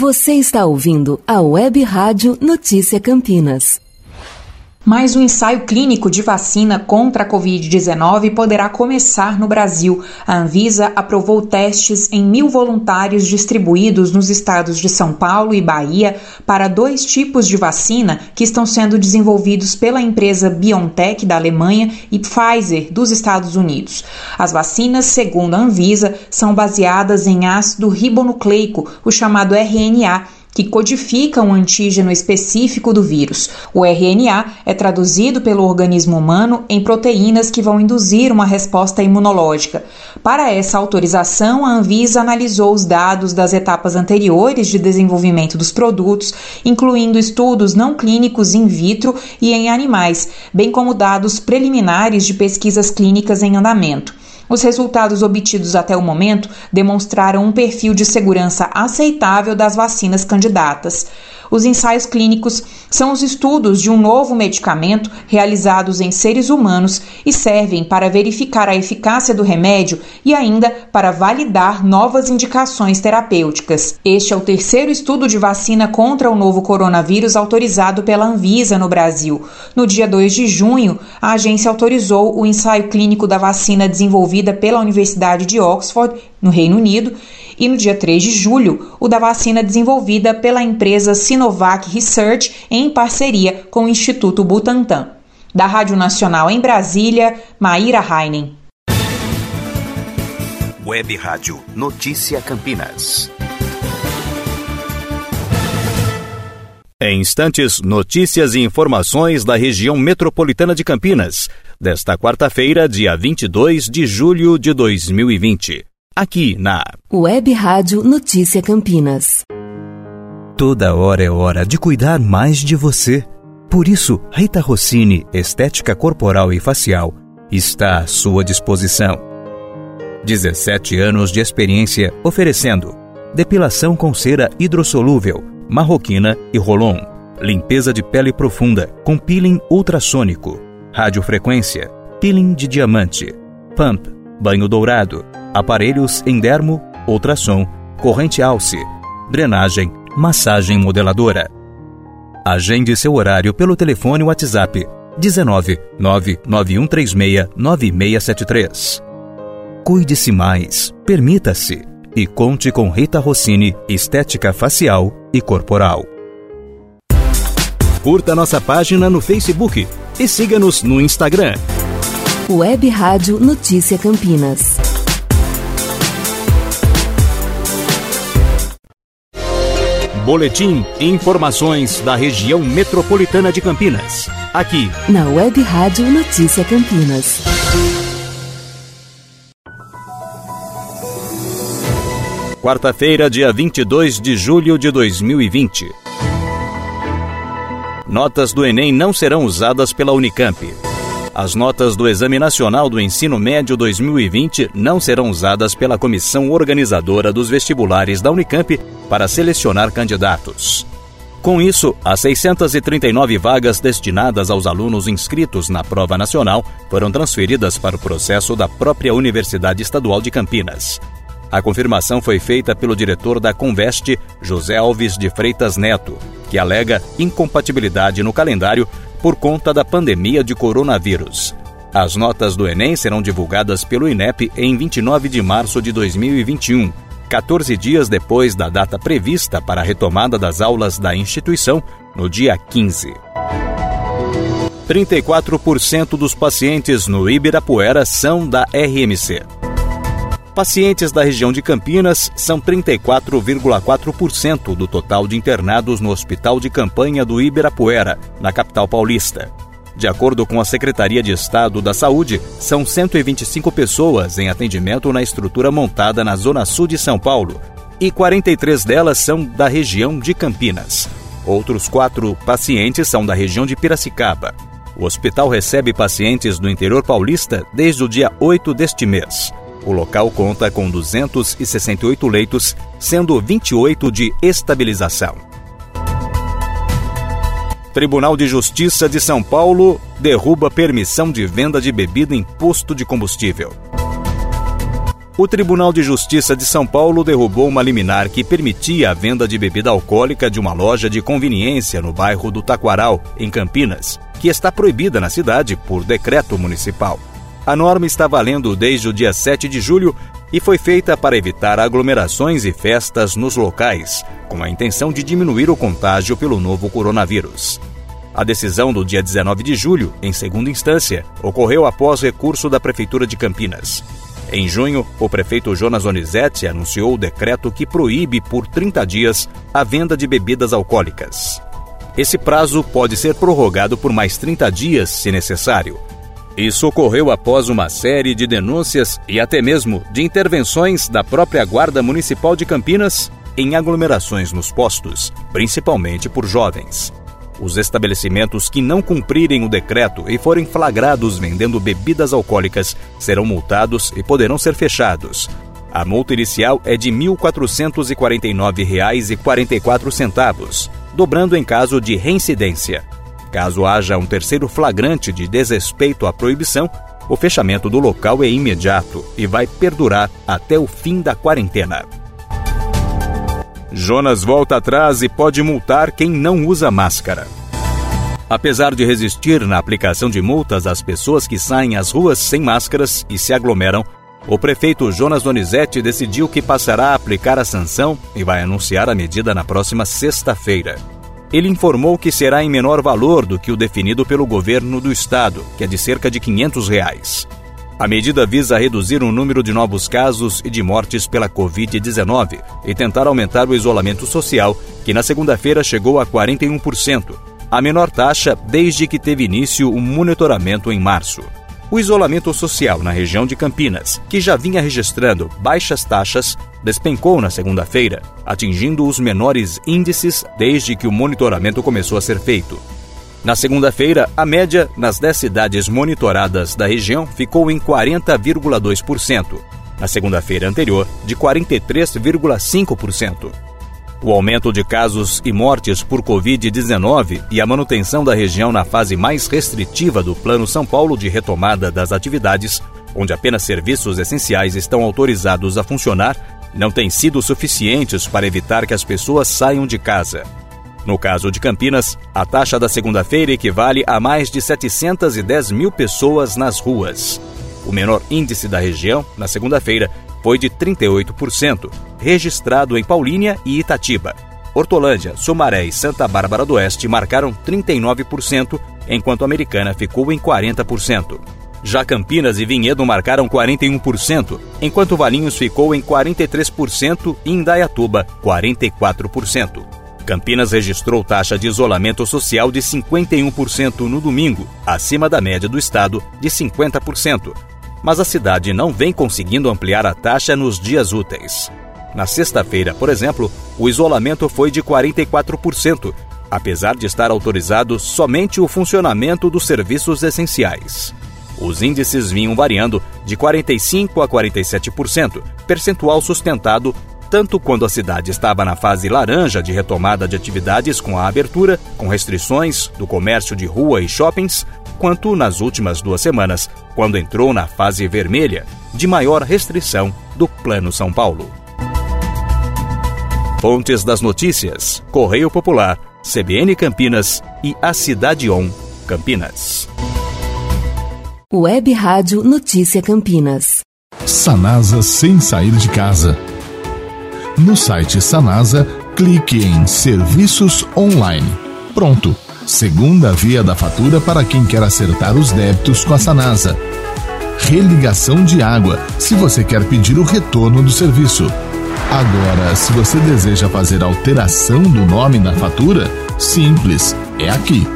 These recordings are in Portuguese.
Você está ouvindo a Web Rádio Notícia Campinas. Mais um ensaio clínico de vacina contra a Covid-19 poderá começar no Brasil. A Anvisa aprovou testes em mil voluntários distribuídos nos estados de São Paulo e Bahia para dois tipos de vacina que estão sendo desenvolvidos pela empresa BioNTech da Alemanha e Pfizer dos Estados Unidos. As vacinas, segundo a Anvisa, são baseadas em ácido ribonucleico, o chamado RNA que codifica um antígeno específico do vírus. O RNA é traduzido pelo organismo humano em proteínas que vão induzir uma resposta imunológica. Para essa autorização, a Anvisa analisou os dados das etapas anteriores de desenvolvimento dos produtos, incluindo estudos não clínicos in vitro e em animais, bem como dados preliminares de pesquisas clínicas em andamento. Os resultados obtidos até o momento demonstraram um perfil de segurança aceitável das vacinas candidatas. Os ensaios clínicos são os estudos de um novo medicamento realizados em seres humanos e servem para verificar a eficácia do remédio e ainda para validar novas indicações terapêuticas. Este é o terceiro estudo de vacina contra o novo coronavírus autorizado pela Anvisa no Brasil. No dia 2 de junho, a agência autorizou o ensaio clínico da vacina desenvolvida pela Universidade de Oxford, no Reino Unido, e no dia 3 de julho, o da vacina desenvolvida pela empresa Sinovac Research em parceria com o Instituto Butantan. Da Rádio Nacional em Brasília, Maíra Heinen. Web Rádio Notícia Campinas. Em instantes, notícias e informações da região metropolitana de Campinas, desta quarta-feira, dia 22 de julho de 2020 aqui na Web Rádio Notícia Campinas. Toda hora é hora de cuidar mais de você. Por isso, Rita Rossini Estética Corporal e Facial está à sua disposição. 17 anos de experiência oferecendo depilação com cera hidrossolúvel, marroquina e rolon, limpeza de pele profunda com peeling ultrassônico, radiofrequência, peeling de diamante, pump, banho dourado, aparelhos em dermo, ultrassom, corrente alce, drenagem, massagem modeladora. Agende seu horário pelo telefone WhatsApp 19 99136 9673. Cuide-se mais, permita-se e conte com Rita Rossini Estética Facial e Corporal. Curta nossa página no Facebook e siga-nos no Instagram. Web Rádio Notícia Campinas. Boletim e informações da região metropolitana de Campinas. Aqui, na Web Rádio Notícia Campinas. Quarta-feira, dia 22 de julho de 2020. Notas do Enem não serão usadas pela Unicamp. As notas do Exame Nacional do Ensino Médio 2020 não serão usadas pela comissão organizadora dos vestibulares da Unicamp para selecionar candidatos. Com isso, as 639 vagas destinadas aos alunos inscritos na prova nacional foram transferidas para o processo da própria Universidade Estadual de Campinas. A confirmação foi feita pelo diretor da Conveste, José Alves de Freitas Neto, que alega incompatibilidade no calendário por conta da pandemia de coronavírus. As notas do Enem serão divulgadas pelo INEP em 29 de março de 2021, 14 dias depois da data prevista para a retomada das aulas da instituição, no dia 15. 34% dos pacientes no Ibirapuera são da RMC. Pacientes da região de Campinas são 34,4% do total de internados no Hospital de Campanha do Ibirapuera, na capital paulista. De acordo com a Secretaria de Estado da Saúde, são 125 pessoas em atendimento na estrutura montada na Zona Sul de São Paulo, e 43 delas são da região de Campinas. Outros quatro pacientes são da região de Piracicaba. O hospital recebe pacientes do interior paulista desde o dia 8 deste mês. O local conta com 268 leitos, sendo 28 de estabilização. Tribunal de Justiça de São Paulo derruba permissão de venda de bebida em posto de combustível. o Tribunal de Justiça de São Paulo derrubou uma liminar que permitia a venda de bebida alcoólica de uma loja de conveniência no bairro do Taquaral, em Campinas, que está proibida na cidade por decreto municipal. A norma está valendo desde o dia 7 de julho e foi feita para evitar aglomerações e festas nos locais, com a intenção de diminuir o contágio pelo novo coronavírus. A decisão do dia 19 de julho, em segunda instância, ocorreu após recurso da Prefeitura de Campinas. Em junho, o prefeito Jonas Donizete anunciou o decreto que proíbe por 30 dias a venda de bebidas alcoólicas. Esse prazo pode ser prorrogado por mais 30 dias, se necessário. Isso ocorreu após uma série de denúncias e até mesmo de intervenções da própria Guarda Municipal de Campinas em aglomerações nos postos, principalmente por jovens. Os estabelecimentos que não cumprirem o decreto e forem flagrados vendendo bebidas alcoólicas serão multados e poderão ser fechados. A multa inicial é de R$ 1.449,44, dobrando em caso de reincidência. Caso haja um terceiro flagrante de desrespeito à proibição, o fechamento do local é imediato e vai perdurar até o fim da quarentena. Jonas volta atrás e pode multar quem não usa máscara. Apesar de resistir na aplicação de multas às pessoas que saem às ruas sem máscaras e se aglomeram, o prefeito Jonas Donizete decidiu que passará a aplicar a sanção e vai anunciar a medida na próxima sexta-feira. Ele informou que será em menor valor do que o definido pelo governo do estado, que é de cerca de 500 reais. A medida visa reduzir o número de novos casos e de mortes pela Covid-19 e tentar aumentar o isolamento social, que na segunda-feira chegou a 41%, a menor taxa desde que teve início o monitoramento em março. O isolamento social na região de Campinas, que já vinha registrando baixas taxas, despencou na segunda-feira, atingindo os menores índices desde que o monitoramento começou a ser feito. Na segunda-feira, a média nas 10 cidades monitoradas da região ficou em 40,2%. Na segunda-feira anterior, de 43,5%. O aumento de casos e mortes por Covid-19 e a manutenção da região na fase mais restritiva do Plano São Paulo de retomada das atividades, onde apenas serviços essenciais estão autorizados a funcionar, não têm sido suficientes para evitar que as pessoas saiam de casa. No caso de Campinas, a taxa da segunda-feira equivale a mais de 710 mil pessoas nas ruas. O menor índice da região, na segunda-feira, foi de 38%, registrado em Paulínia e Itatiba. Hortolândia, Sumaré e Santa Bárbara do Oeste marcaram 39%, enquanto a Americana ficou em 40%. Já Campinas e Vinhedo marcaram 41%, enquanto Valinhos ficou em 43% e Indaiatuba 44%. Campinas registrou taxa de isolamento social de 51% no domingo, acima da média do estado de 50%. Mas a cidade não vem conseguindo ampliar a taxa nos dias úteis. Na sexta-feira, por exemplo, o isolamento foi de 44%, apesar de estar autorizado somente o funcionamento dos serviços essenciais. Os índices vinham variando de 45% a 47%, percentual sustentado tanto quando a cidade estava na fase laranja de retomada de atividades com a abertura, com restrições do comércio de rua e shoppings, quanto nas últimas duas semanas, quando entrou na fase vermelha, de maior restrição do Plano São Paulo. Fontes das notícias: Correio Popular, CBN Campinas e a Cidade On Campinas. Web Rádio Notícia Campinas. Sanasa sem sair de casa no site Sanasa, clique em Serviços Online. Pronto! Segunda via da fatura para quem quer acertar os débitos com a Sanasa. Religação de água, se você quer pedir o retorno do serviço. Agora, se você deseja fazer alteração do nome na fatura, simples, é aqui.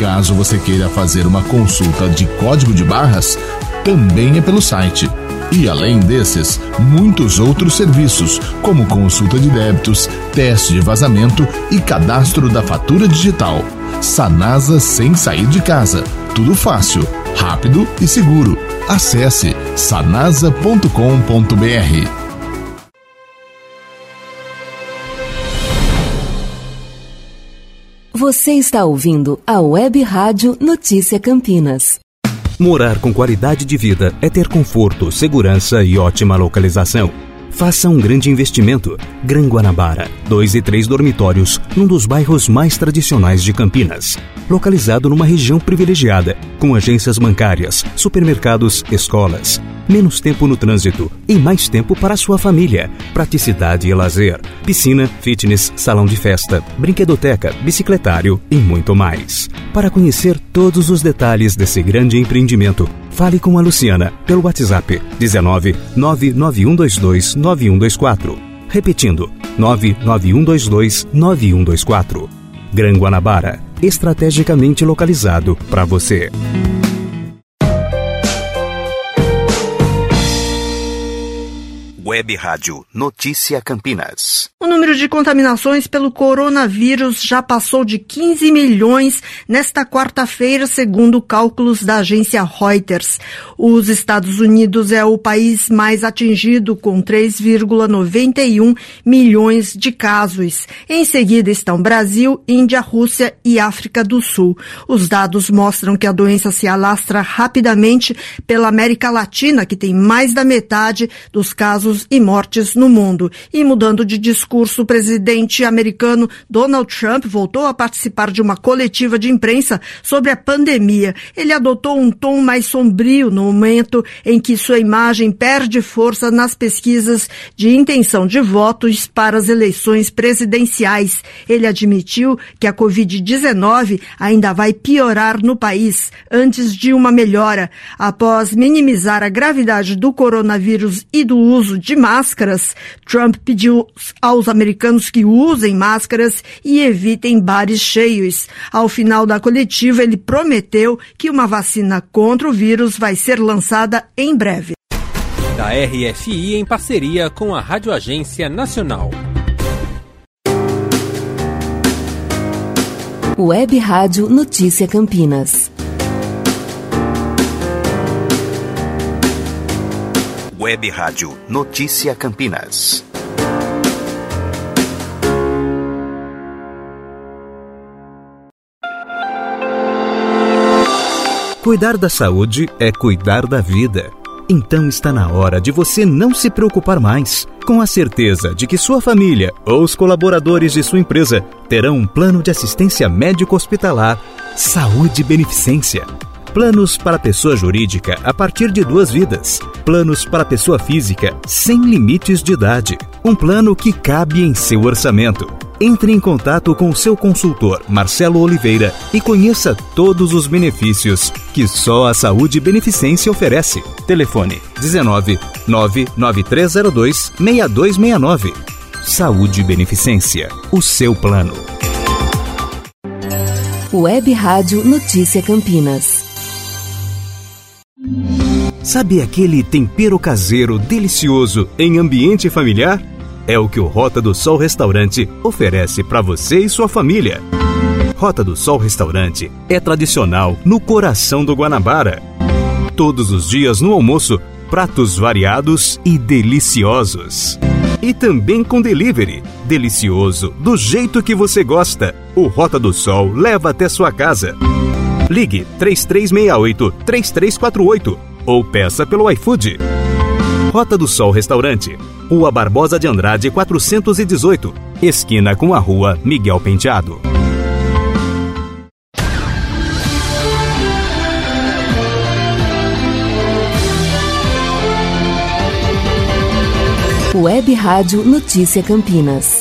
Caso você queira fazer uma consulta de código de barras, também é pelo site e além desses, muitos outros serviços, como consulta de débitos, teste de vazamento e cadastro da fatura digital. Sanasa sem sair de casa. Tudo fácil, rápido e seguro. Acesse sanasa.com.br. Você está ouvindo a Web Rádio Notícia Campinas. Morar com qualidade de vida é ter conforto, segurança e ótima localização. Faça um grande investimento. Gran Guanabara, dois e três dormitórios, num dos bairros mais tradicionais de Campinas. Localizado numa região privilegiada, com agências bancárias, supermercados, escolas. Menos tempo no trânsito e mais tempo para sua família. Praticidade e lazer. Piscina, fitness, salão de festa, brinquedoteca, bicicletário e muito mais. Para conhecer todos os detalhes desse grande empreendimento, Fale com a Luciana pelo WhatsApp 19 99122 9124. Repetindo, 99122 9124. Gran Guanabara, estrategicamente localizado para você. Web Rádio Notícia Campinas. O número de contaminações pelo coronavírus já passou de 15 milhões nesta quarta-feira, segundo cálculos da agência Reuters. Os Estados Unidos é o país mais atingido, com 3,91 milhões de casos. Em seguida estão Brasil, Índia, Rússia e África do Sul. Os dados mostram que a doença se alastra rapidamente pela América Latina, que tem mais da metade dos casos e mortes no mundo. E mudando de discurso, o presidente americano Donald Trump voltou a participar de uma coletiva de imprensa sobre a pandemia. Ele adotou um tom mais sombrio no momento em que sua imagem perde força nas pesquisas de intenção de votos para as eleições presidenciais. Ele admitiu que a Covid-19 ainda vai piorar no país antes de uma melhora. Após minimizar a gravidade do coronavírus e do uso de máscaras, Trump pediu aos americanos que usem máscaras e evitem bares cheios. Ao final da coletiva, ele prometeu que uma vacina contra o vírus vai ser lançada em breve. Da RFI em parceria com a Rádio Agência Nacional. Web Rádio Notícia Campinas. Web Rádio Notícia Campinas. Cuidar da saúde é cuidar da vida. Então está na hora de você não se preocupar mais, com a certeza de que sua família ou os colaboradores de sua empresa terão um plano de assistência médico-hospitalar Saúde Beneficência Planos para pessoa jurídica a partir de duas vidas. Planos para pessoa física sem limites de idade. Um plano que cabe em seu orçamento. Entre em contato com seu consultor, Marcelo Oliveira, e conheça todos os benefícios que só a Saúde Beneficência oferece. Telefone 19 99302 6269. Saúde Beneficência, o seu plano. Web Rádio Notícia Campinas. Sabe aquele tempero caseiro delicioso em ambiente familiar? É o que o Rota do Sol Restaurante oferece para você e sua família. Rota do Sol Restaurante é tradicional no coração do Guanabara. Todos os dias no almoço, pratos variados e deliciosos. E também com delivery. Delicioso, do jeito que você gosta. O Rota do Sol leva até sua casa. Ligue 3368 3348 ou peça pelo iFood. Rota do Sol Restaurante, Rua Barbosa de Andrade 418, esquina com a Rua Miguel Penteado. Web Rádio Notícia Campinas.